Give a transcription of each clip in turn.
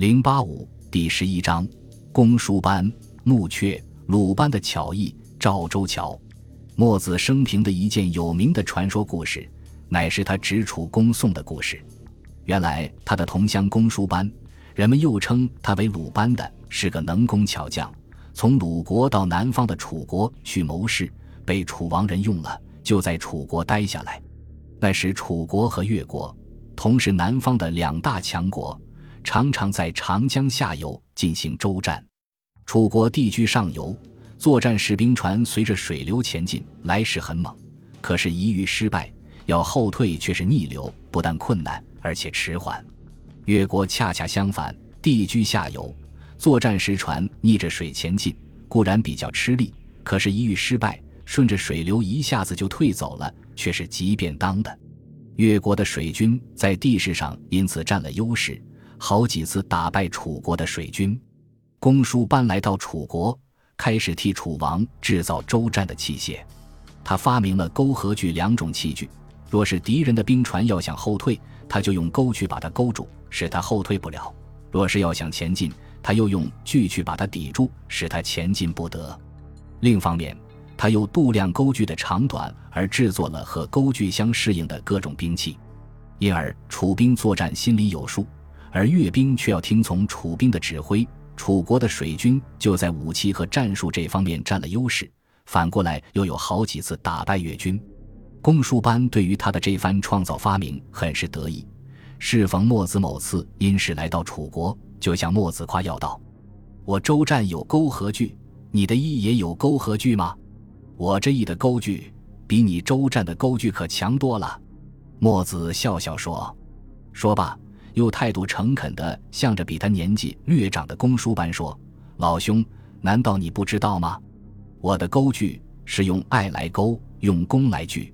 零八五第十一章：公输班、穆阙、鲁班的巧艺。赵州桥，墨子生平的一件有名的传说故事，乃是他直楚公宋的故事。原来他的同乡公输班，人们又称他为鲁班的，是个能工巧匠。从鲁国到南方的楚国去谋事，被楚王人用了，就在楚国待下来。那时楚国和越国同是南方的两大强国，常常在长江下游进行舟战。楚国地居上游，作战时兵船随着水流前进，来势很猛，可是，一遇失败，要后退却是逆流，不但困难，而且迟缓。越国恰恰相反，地居下游。作战时，船逆着水前进，固然比较吃力，可是，一遇失败，顺着水流一下子就退走了，却是极便当的。越国的水军在地势上因此占了优势，好几次打败楚国的水军。公叔搬来到楚国，开始替楚王制造周战的器械。他发明了钩和锯两种器具，若是敌人的兵船要想后退，他就用钩去把它勾住，使他后退不了；若是要想前进，他又用锯去把它抵住，使它前进不得。另一方面，他又度量钩具的长短，而制作了和钩具相适应的各种兵器，因而楚兵作战心里有数，而越兵却要听从楚兵的指挥。楚国的水军就在武器和战术这方面占了优势，反过来又有好几次打败越军。公输班对于他的这番创造发明很是得意。适逢墨子某次因事来到楚国。就向墨子夸耀道：“我周战有钩和锯，你的翼也有钩和锯吗？我这翼的钩具比你周战的钩具可强多了。”墨子笑笑说：“说吧，又态度诚恳地向着比他年纪略长的公输班说：‘老兄，难道你不知道吗？我的钩具是用爱来钩，用弓来锯。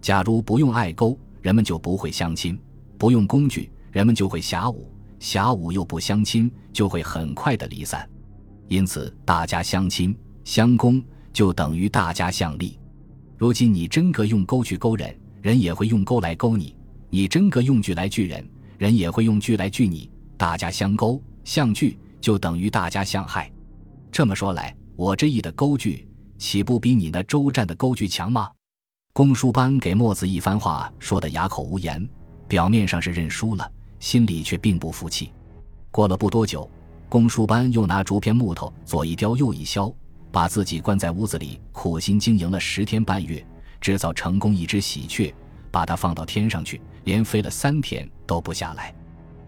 假如不用爱钩，人们就不会相亲；不用工具，人们就会侠武。’”侠武又不相亲，就会很快的离散，因此大家相亲相攻，就等于大家相利。如今你真格用钩去勾人，人也会用钩来勾你；你真格用锯来锯人，人也会用锯来锯你。大家相勾相锯，就等于大家相害。这么说来，我这一的钩具岂不比你那周战的钩具强吗？公输班给墨子一番话说得哑口无言，表面上是认输了。心里却并不服气。过了不多久，公输班又拿竹片木头左一雕右一削，把自己关在屋子里，苦心经营了十天半月，制造成功一只喜鹊，把它放到天上去，连飞了三天都不下来。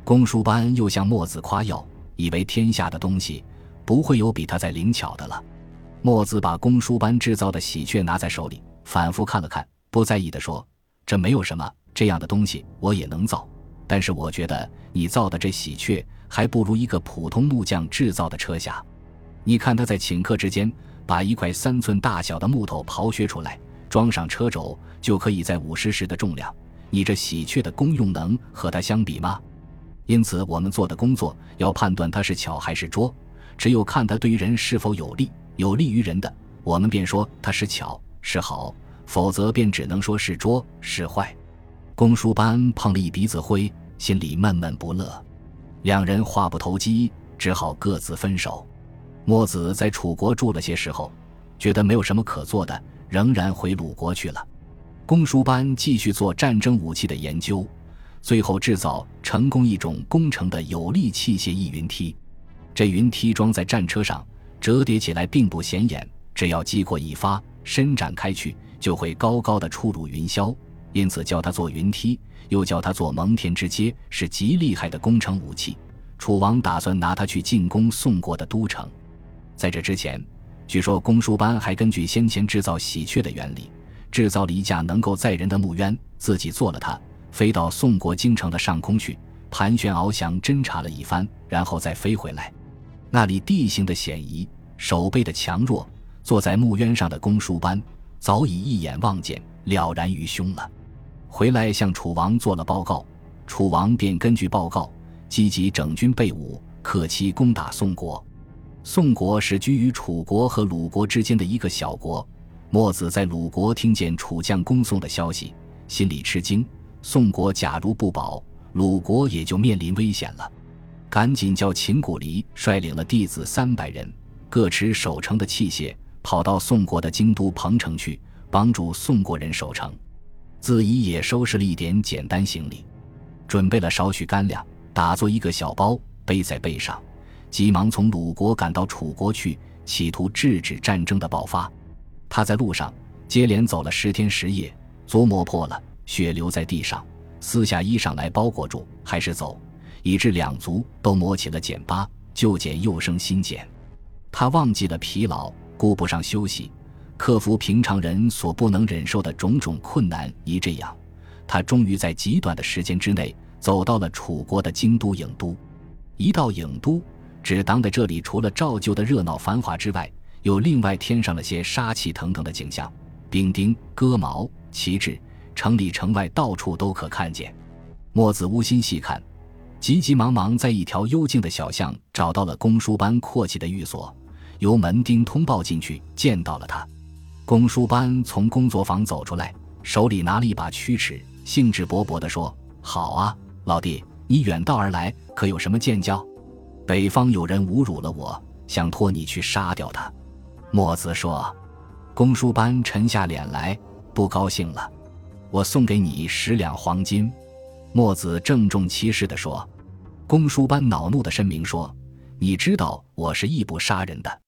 公输班又向墨子夸耀，以为天下的东西不会有比他再灵巧的了。墨子把公输班制造的喜鹊拿在手里，反复看了看，不在意地说：“这没有什么，这样的东西我也能造。”但是我觉得你造的这喜鹊还不如一个普通木匠制造的车匣。你看他在顷刻之间把一块三寸大小的木头刨削出来，装上车轴，就可以在五十石的重量。你这喜鹊的功用能和它相比吗？因此，我们做的工作要判断它是巧还是拙，只有看它对于人是否有利，有利于人的，我们便说它是巧是好；否则便只能说是拙是坏。公输班碰了一鼻子灰。心里闷闷不乐，两人话不投机，只好各自分手。墨子在楚国住了些时候，觉得没有什么可做的，仍然回鲁国去了。公输班继续做战争武器的研究，最后制造成功一种工程的有力器械——翼云梯。这云梯装在战车上，折叠起来并不显眼，只要击过一发，伸展开去，就会高高的出入云霄。因此叫它做云梯。又叫它做蒙恬之阶，是极厉害的工程武器。楚王打算拿它去进攻宋国的都城。在这之前，据说公输班还根据先前制造喜鹊的原理，制造了一架能够载人的木鸢，自己做了它，飞到宋国京城的上空去，盘旋翱翔，侦察了一番，然后再飞回来。那里地形的险夷，守备的强弱，坐在木鸢上的公输班早已一眼望见，了然于胸了。回来向楚王做了报告，楚王便根据报告积极整军备武，克期攻打宋国。宋国是居于楚国和鲁国之间的一个小国。墨子在鲁国听见楚将攻宋的消息，心里吃惊。宋国假如不保，鲁国也就面临危险了。赶紧叫秦古离率领了弟子三百人，各持守城的器械，跑到宋国的京都彭城去，帮助宋国人守城。自己也收拾了一点简单行李，准备了少许干粮，打作一个小包背在背上，急忙从鲁国赶到楚国去，企图制止战争的爆发。他在路上接连走了十天十夜，足磨破了，血流在地上，撕下衣裳来包裹住，还是走。以致两足都磨起了茧疤，旧茧又生新茧。他忘记了疲劳，顾不上休息，克服平常人所不能忍受的种种困难。一这样，他终于在极短的时间之内走到了楚国的京都郢都。一到郢都，只当在这里除了照旧的热闹繁华之外，又另外添上了些杀气腾腾的景象：兵丁、戈矛、旗帜，城里城外到处都可看见。墨子无心细看。急急忙忙在一条幽静的小巷找到了公输班阔气的寓所，由门丁通报进去，见到了他。公输班从工作房走出来，手里拿了一把曲尺，兴致勃勃地说：“好啊，老弟，你远道而来，可有什么见教？北方有人侮辱了我，想托你去杀掉他。”墨子说。公输班沉下脸来，不高兴了。我送给你十两黄金。墨子郑重其事地说。公输班恼怒的申明说：“你知道我是义不杀人的，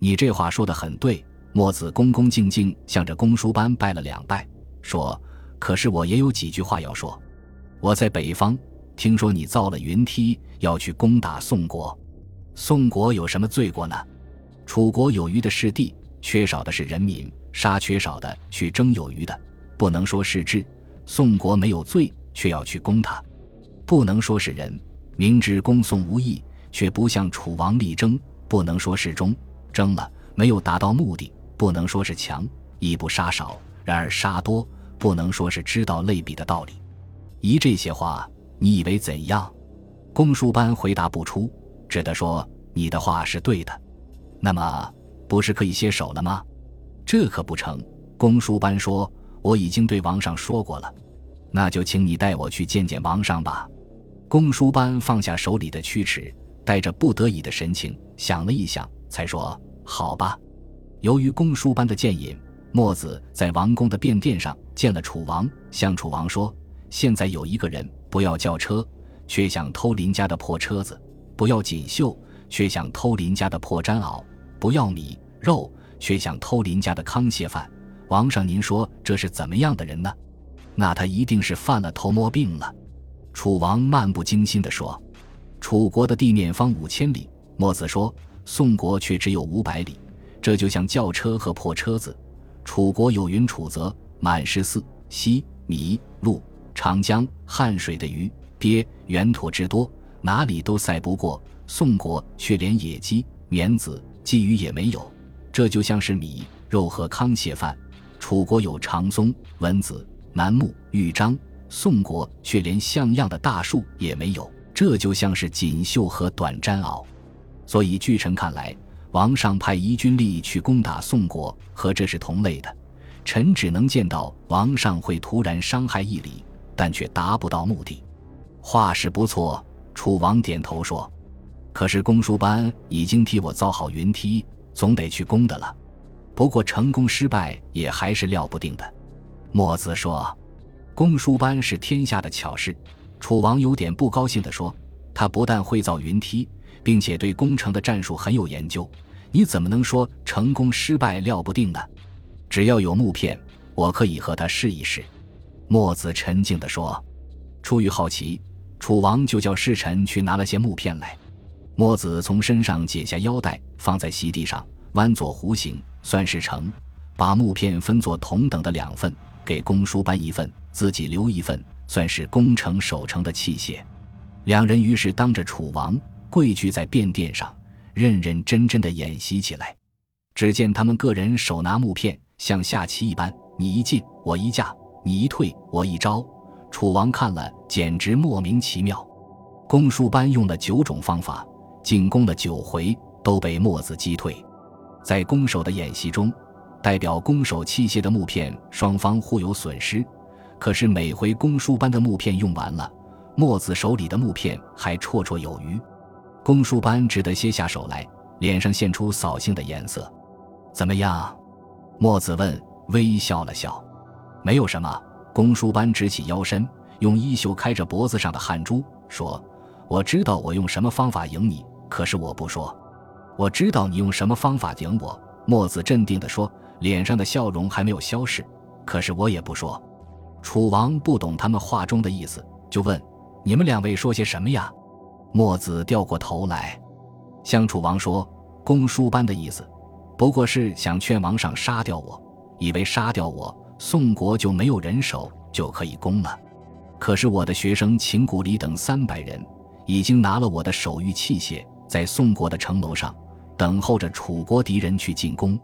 你这话说的很对。”墨子恭恭敬敬向着公输班拜了两拜，说：“可是我也有几句话要说。我在北方听说你造了云梯，要去攻打宋国。宋国有什么罪过呢？楚国有余的是地，缺少的是人民，杀缺少的去争有余的，不能说是智。宋国没有罪，却要去攻他，不能说是人。”明知攻宋无益，却不向楚王力争，不能说是忠；争了没有达到目的，不能说是强；亦不杀少，然而杀多，不能说是知道类比的道理。一这些话，你以为怎样？公输班回答不出，只得说：“你的话是对的。那么，不是可以歇手了吗？”这可不成。公输班说：“我已经对王上说过了，那就请你带我去见见王上吧。”公输班放下手里的曲尺，带着不得已的神情想了一想，才说：“好吧。”由于公输班的建议，墨子在王宫的便殿上见了楚王，向楚王说：“现在有一个人不要轿车，却想偷邻家的破车子；不要锦绣，却想偷邻家的破毡袄；不要米肉，却想偷邻家的糠蟹饭。王上，您说这是怎么样的人呢？那他一定是犯了偷摸病了。”楚王漫不经心地说：“楚国的地面方五千里。”墨子说：“宋国却只有五百里，这就像轿车和破车子。楚国有云：楚泽满十四溪米鹿长江汉水的鱼鳖原土之多，哪里都赛不过。宋国却连野鸡绵子鲫鱼也没有，这就像是米肉和糠蟹饭。楚国有长松蚊子楠木玉章。”宋国却连像样的大树也没有，这就像是锦绣和短毡袄。所以据臣看来，王上派移军力去攻打宋国，和这是同类的。臣只能见到王上会突然伤害一里，但却达不到目的。话是不错，楚王点头说：“可是公输班已经替我造好云梯，总得去攻的了。不过成功失败也还是料不定的。”墨子说。公输班是天下的巧事，楚王有点不高兴地说：“他不但会造云梯，并且对攻城的战术很有研究，你怎么能说成功失败料不定呢？只要有木片，我可以和他试一试。”墨子沉静地说：“出于好奇，楚王就叫侍臣去拿了些木片来。墨子从身上解下腰带，放在席地上，弯左弧形，算是成，把木片分作同等的两份，给公输班一份。”自己留一份，算是攻城守城的器械。两人于是当着楚王跪踞在便殿上，认认真真的演习起来。只见他们个人手拿木片，像下棋一般，你一进我一架，你一退我一招。楚王看了，简直莫名其妙。公输班用了九种方法，进攻了九回，都被墨子击退。在攻守的演习中，代表攻守器械的木片，双方互有损失。可是每回公输班的木片用完了，墨子手里的木片还绰绰有余。公输班只得歇下手来，脸上现出扫兴的颜色。怎么样？墨子问，微笑了笑。没有什么。公输班直起腰身，用衣袖开着脖子上的汗珠，说：“我知道我用什么方法赢你，可是我不说。我知道你用什么方法赢我。”墨子镇定地说，脸上的笑容还没有消逝。可是我也不说。楚王不懂他们话中的意思，就问：“你们两位说些什么呀？”墨子掉过头来，向楚王说：“公输班的意思，不过是想劝王上杀掉我，以为杀掉我。”宋国就没有人手，就可以攻了。可是我的学生秦古里等三百人，已经拿了我的手谕器械，在宋国的城楼上等候着楚国敌人去进攻。